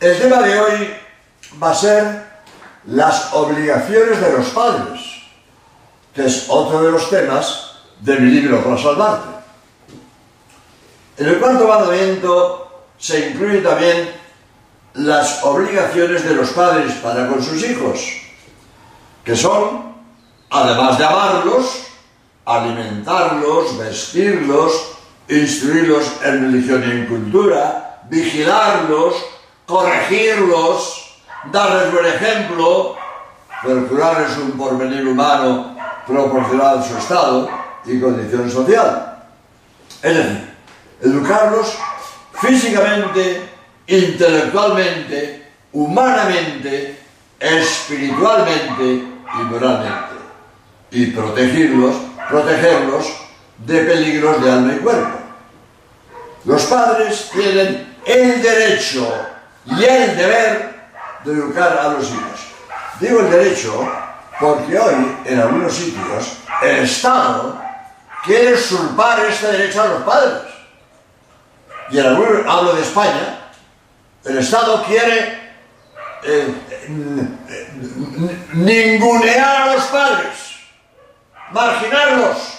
El tema de hoy va a ser las obligaciones de los padres, que es otro de los temas de mi libro para salvarte. En el cuarto mandamiento se incluye también las obligaciones de los padres para con sus hijos, que son, además de amarlos, alimentarlos, vestirlos, instruirlos en religión y en cultura, vigilarlos, corregirlos, darles buen ejemplo, procurarles un porvenir humano proporcional a su estado y condición social. Es decir, educarlos físicamente, intelectualmente, humanamente, espiritualmente y moralmente. Y protegerlos, protegerlos de peligros de alma y cuerpo. Los padres tienen el derecho y el deber de educar a los hijos. Digo el derecho porque hoy en algunos sitios el Estado quiere usurpar este derecho a los padres. Y en algunos, hablo de España, el Estado quiere eh, ningunear a los padres, marginarlos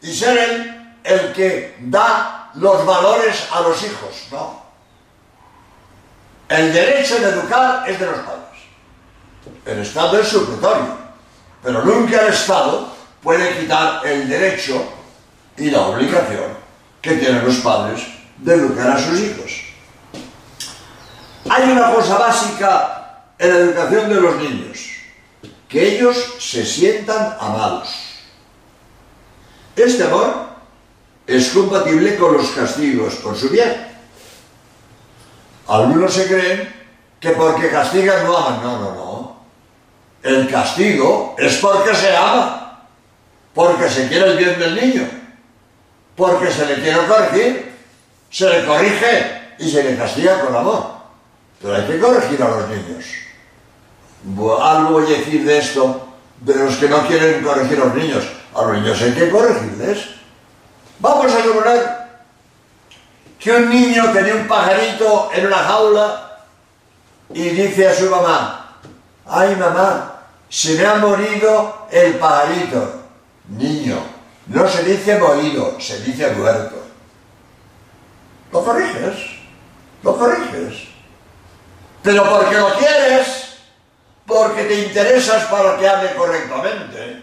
y ser el, el que da los valores a los hijos. No. El derecho de educar es de los padres. El Estado es supletorio, pero nunca el Estado puede quitar el derecho y la obligación que tienen los padres de educar a sus hijos. Hay una cosa básica en la educación de los niños, que ellos se sientan amados. Este amor es compatible con los castigos por su bien. Algunos se creen que porque castigan no aman. No, no, no. El castigo es porque se ama, porque se quiere el bien del niño, porque se le quiere corregir, se le corrige y se le castiga con amor. Pero hay que corregir a los niños. Algo voy a decir de esto, de los que no quieren corregir a los niños. A los niños hay que corregirles. Vamos a suponer que un niño tenía un pajarito en una jaula y dice a su mamá, ay mamá, se me ha morido el pajarito. Niño, no se dice morido, se dice muerto. Lo corriges, lo corriges. Pero porque lo quieres, porque te interesas para que hable correctamente.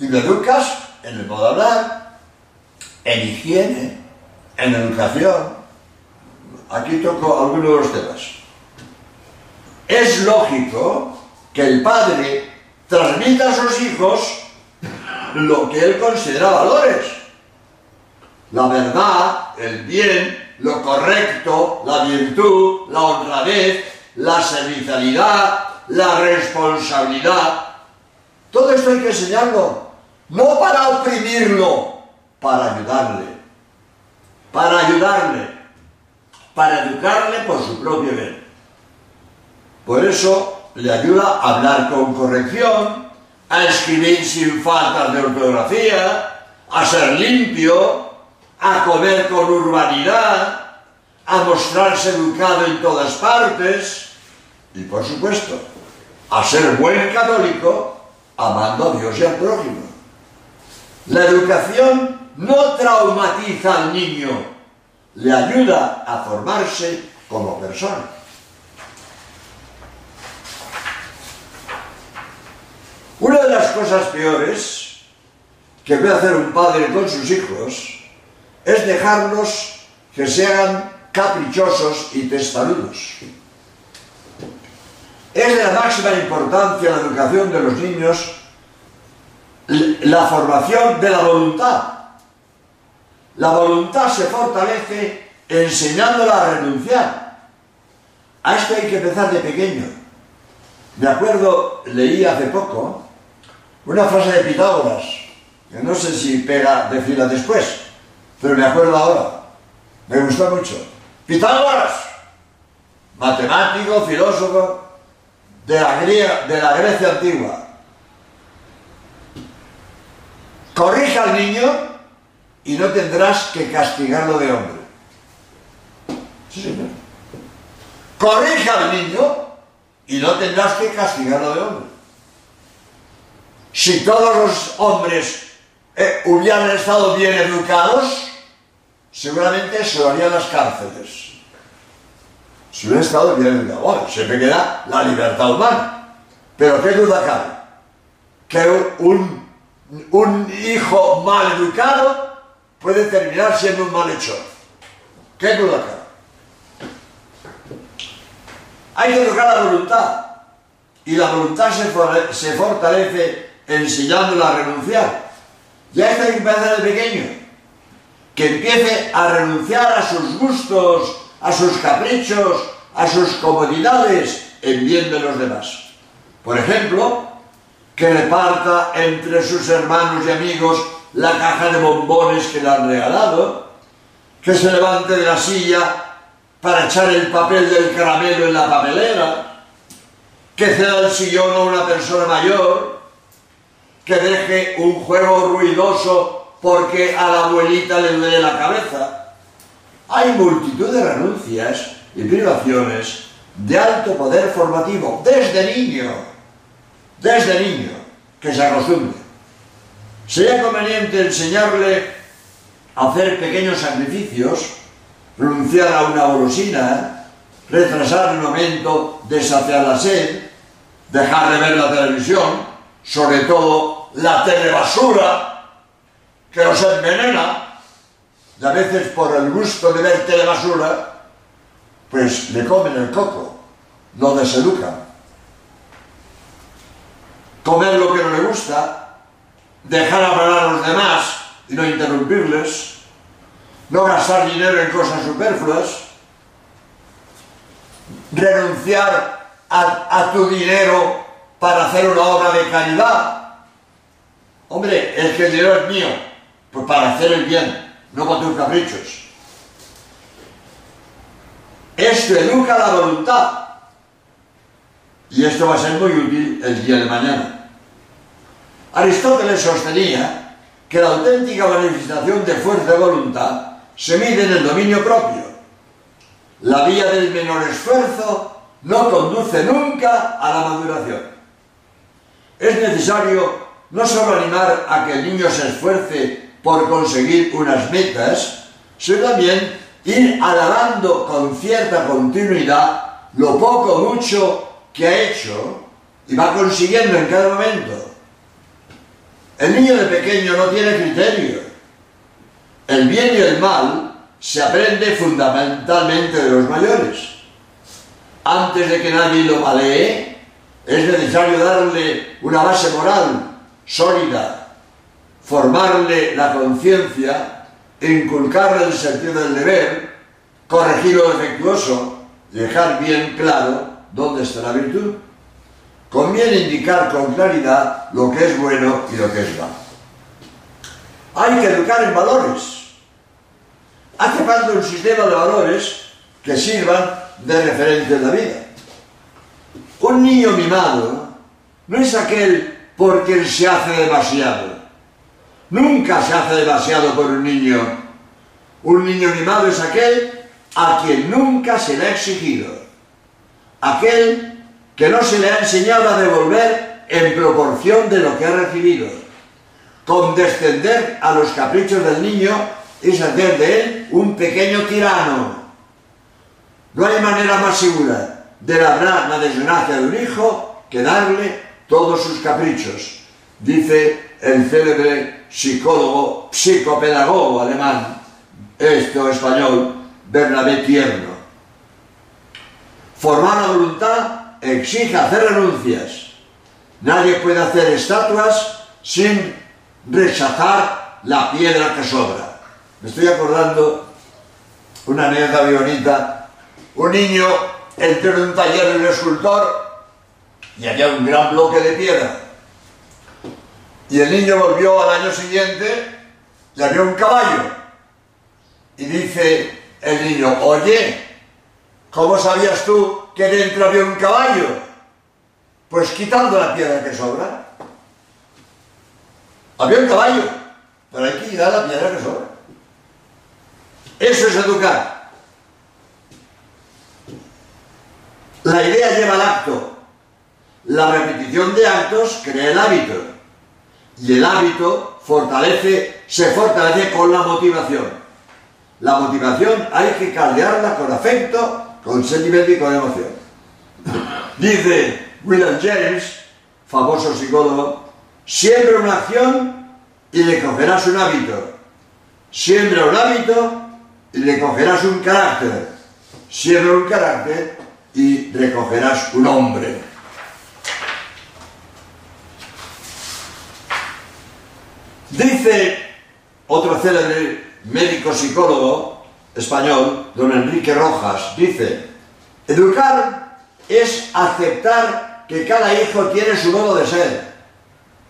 Y lo educas en el modo de hablar, en higiene, en educación. Aquí toco algunos de los temas. Es lógico que el padre transmita a sus hijos lo que él considera valores. La verdad, el bien, lo correcto, la virtud, la honradez, la servicialidad, la responsabilidad. Todo esto hay que enseñarlo, no para oprimirlo, para ayudarle para ayudarle, para educarle por su propio bien. Por eso le ayuda a hablar con corrección, a escribir sin faltas de ortografía, a ser limpio, a comer con urbanidad, a mostrarse educado en todas partes y, por supuesto, a ser buen católico, amando a Dios y al prójimo. La educación no traumatiza al niño, le ayuda a formarse como persona. Una de las cosas peores que puede hacer un padre con sus hijos es dejarlos que sean caprichosos y testarudos. Es de la máxima importancia la educación de los niños la formación de la voluntad. La voluntad se fortalece enseñándola a renunciar. A esto hay que empezar de pequeño. Me acuerdo, leí hace poco una frase de Pitágoras, que no sé si pega decirla después, pero me acuerdo ahora. Me gustó mucho. Pitágoras, matemático, filósofo de la, Grecia antigua. Corrija al niño y no tendrás que castigarlo de hombre. Sí, señor. corrige al niño y no tendrás que castigarlo de hombre. Si todos los hombres eh, hubieran estado bien educados, seguramente se lo harían las cárceles. Si hubiera estado bien educado, bueno, siempre queda la libertad humana. Pero qué duda cabe que un, un hijo mal educado puede terminar siendo un malhechor. ¿Qué duda cabe? Hay que educar la voluntad. Y la voluntad se, fortalece enseñándola a renunciar. Ya está que empezar de pequeño. Que empiece a renunciar a sus gustos, a sus caprichos, a sus comodidades en bien de los demás. Por ejemplo, que reparta entre sus hermanos y amigos la caja de bombones que le han regalado, que se levante de la silla para echar el papel del caramelo en la papelera, que ceda el sillón a una persona mayor, que deje un juego ruidoso porque a la abuelita le duele la cabeza. Hay multitud de renuncias y privaciones de alto poder formativo desde niño, desde niño, que se acostumbre. Sería conveniente enseñarle a hacer pequeños sacrificios renunciar a una golosina, retrasar el momento de la sed, dejar de ver la televisión, sobre todo la telebasura, que nos envenena, y a veces por el gusto de ver telebasura, pues le comen el coco, lo deseducan. Comer lo que no le gusta, dejar hablar a los demás y no interrumpirles, no gastar dinero en cosas superfluas, renunciar a, tu dinero para hacer una obra de caridad. Hombre, es que el dinero es mío, pues para hacer el bien, no con tus caprichos. Esto educa la voluntad. Y esto va a ser muy útil el día de mañana. Aristóteles sostenía que la auténtica manifestación de fuerza de voluntad se mide en el dominio propio. La vía del menor esfuerzo no conduce nunca a la maduración. Es necesario no solo animar a que el niño se esfuerce por conseguir unas metas, sino también ir alabando con cierta continuidad lo poco o mucho que ha hecho y va consiguiendo en cada momento. El niño de pequeño no tiene criterio el bien y el mal se aprende fundamentalmente de los mayores. Antes de que nadie lo malee, es necesario darle una base moral sólida, formarle la conciencia, inculcarle el sentido del deber, corregir lo defectuoso, dejar bien claro dónde está la virtud. Conviene indicar con claridad lo que es bueno y lo que es malo. Hay que educar en valores. Hace falta un sistema de valores que sirvan de referencia en la vida. Un niño mimado no es aquel porque se hace demasiado. Nunca se hace demasiado por un niño. Un niño mimado es aquel a quien nunca se le ha exigido. Aquel que no se le ha enseñado a devolver en proporción de lo que ha recibido condescender a los caprichos del niño es hacer de él un pequeño tirano. No hay manera más segura de labrar la desgracia de un hijo que darle todos sus caprichos, dice el célebre psicólogo, psicopedagogo alemán, esto español, Bernabé Tierno. Formar la voluntad exige hacer renuncias. Nadie puede hacer estatuas sin rechazar la piedra que sobra. Me estoy acordando una anécdota bonita. Un niño entró en un taller de un escultor y había un gran bloque de piedra. Y el niño volvió al año siguiente y había un caballo. Y dice el niño, oye, ¿cómo sabías tú que dentro había un caballo? Pues quitando la piedra que sobra. Había un caballo, pero hay que quitar la piedra que sobra. Eso es educar. La idea lleva al acto. La repetición de actos crea el hábito. Y el hábito se fortalece con la motivación. La motivación hay que caldearla con afecto, con sentimiento y con emoción. Dice William James, famoso psicólogo, siempre una acción y le cogerás un hábito. Siembra un hábito y le cogerás un carácter. Siembra un carácter y recogerás un hombre. Dice otro célebre médico psicólogo español, don Enrique Rojas, dice, educar es aceptar que cada hijo tiene su modo de ser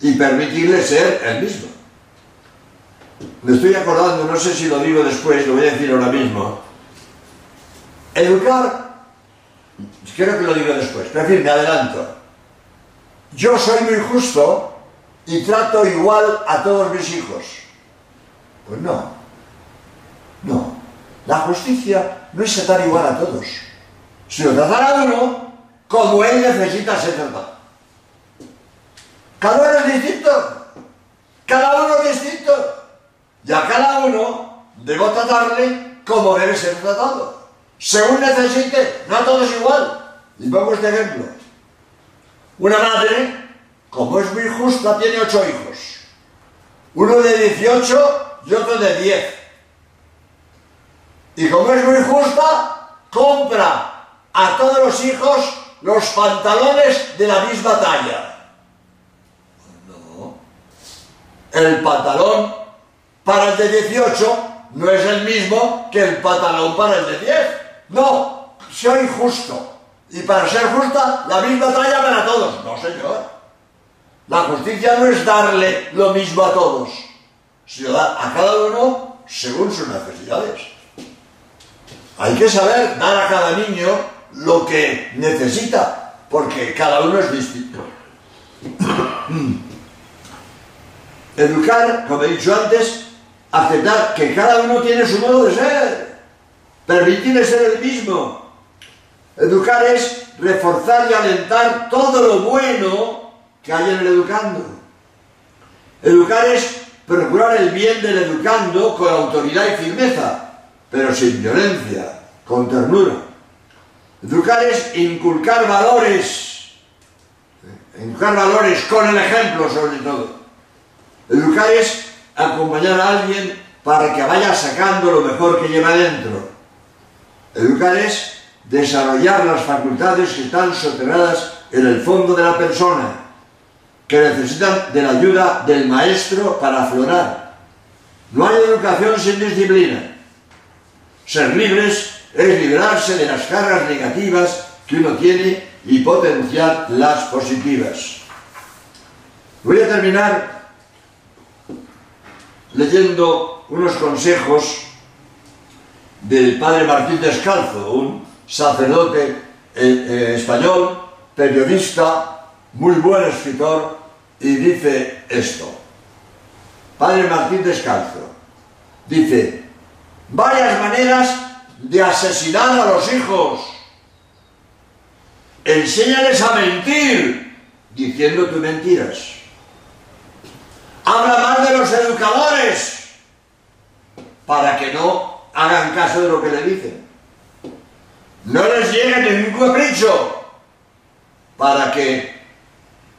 y permitirle ser el mismo. Me estoy acordando, no sé si lo digo después, lo voy a decir ahora mismo. Educar Quiero que lo diga después, pero en me adelanto. Yo soy muy justo y trato igual a todos mis hijos. Pues no. La justicia no es tratar igual a todos, sino tratar a uno como él necesita ser tratado. Cada uno es distinto. Cada uno es distinto. Y a cada uno debo tratarle como debe ser tratado según necesite, no a todos igual. Y pongo este ejemplo. Una madre, como es muy justa, tiene ocho hijos. Uno de 18 y otro de 10. Y como es muy justa, compra a todos los hijos los pantalones de la misma talla. No. El pantalón para el de 18 no es el mismo que el pantalón para el de 10. No, soy justo. Y para ser justa, la misma talla para todos. No, señor. La justicia no es darle lo mismo a todos, sino a cada uno según sus necesidades. Hay que saber dar a cada niño lo que necesita, porque cada uno es distinto. Educar, como he dicho antes, aceptar que cada uno tiene su modo de ser permitirle ser el mismo. Educar es reforzar y alentar todo lo bueno que hay en el educando. Educar es procurar el bien del educando con autoridad y firmeza, pero sin violencia, con ternura. Educar es inculcar valores, inculcar valores con el ejemplo sobre todo. Educar es acompañar a alguien para que vaya sacando lo mejor que lleva dentro. Educar es desarrollar las facultades que están soterradas en el fondo de la persona, que necesitan de la ayuda del maestro para aflorar. No hay educación sin disciplina. Ser libres es librarse de las cargas negativas que uno tiene y potenciar las positivas. Voy a terminar leyendo unos consejos del padre Martín Descalzo, un sacerdote eh, eh, español, periodista, muy buen escritor, y dice esto. Padre Martín Descalzo dice, varias maneras de asesinar a los hijos. Enséñales a mentir, diciendo tus mentiras. Habla más de los educadores, para que no hagan caso de lo que le dicen. No les llegue ningún capricho para que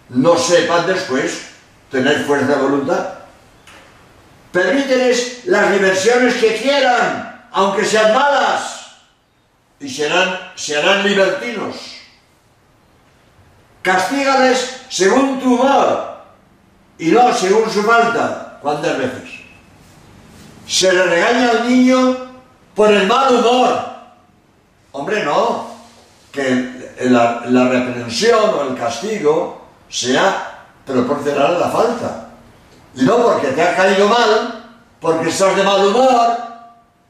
no sepan después tener fuerza de voluntad. Permíteles las diversiones que quieran, aunque sean malas, y serán, se harán libertinos. Castígales según tu humor y no según su falta. ¿Cuántas veces? Se le regaña al niño por el mal humor. Hombre, no. Que la, reprensión o el castigo sea proporcional a la falta. No porque te ha caído mal, porque estás de mal humor,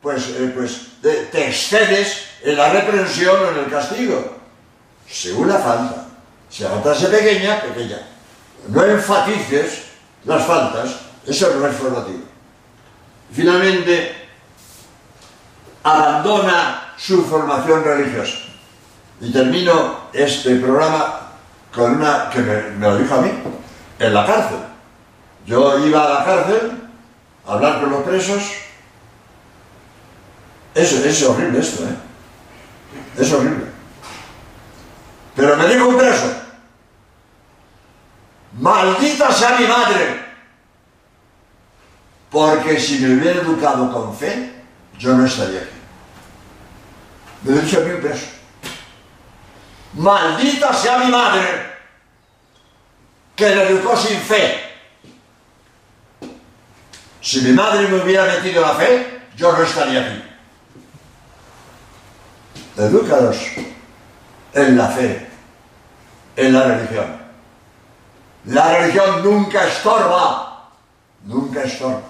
pues, eh, pues te, excedes en la reprensión o en el castigo. Según la falta. Si la falta es pequeña, pequeña. No enfatices las faltas, eso no es formativo. Finalmente, abandona su formación religiosa. Y termino este programa con una que me lo dijo a mí, en la cárcel. Yo iba a la cárcel a hablar con los presos. Eso es horrible esto, ¿eh? Es horrible. Pero me dijo un preso, maldita sea mi madre, porque si me hubiera educado con fe, yo no estaría aquí. Me lo dicho a mí un preso. Maldita sea mi madre, que le educó sin fe. Si mi madre me hubiera metido la fe, yo no estaría aquí. Edúcalos en la fe, en la religión. La religión nunca estorba, nunca estorba.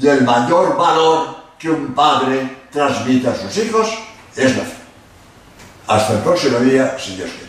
Y el mayor valor que un padre transmite a sus hijos es la fe. Hasta el próximo día, si Dios quiere.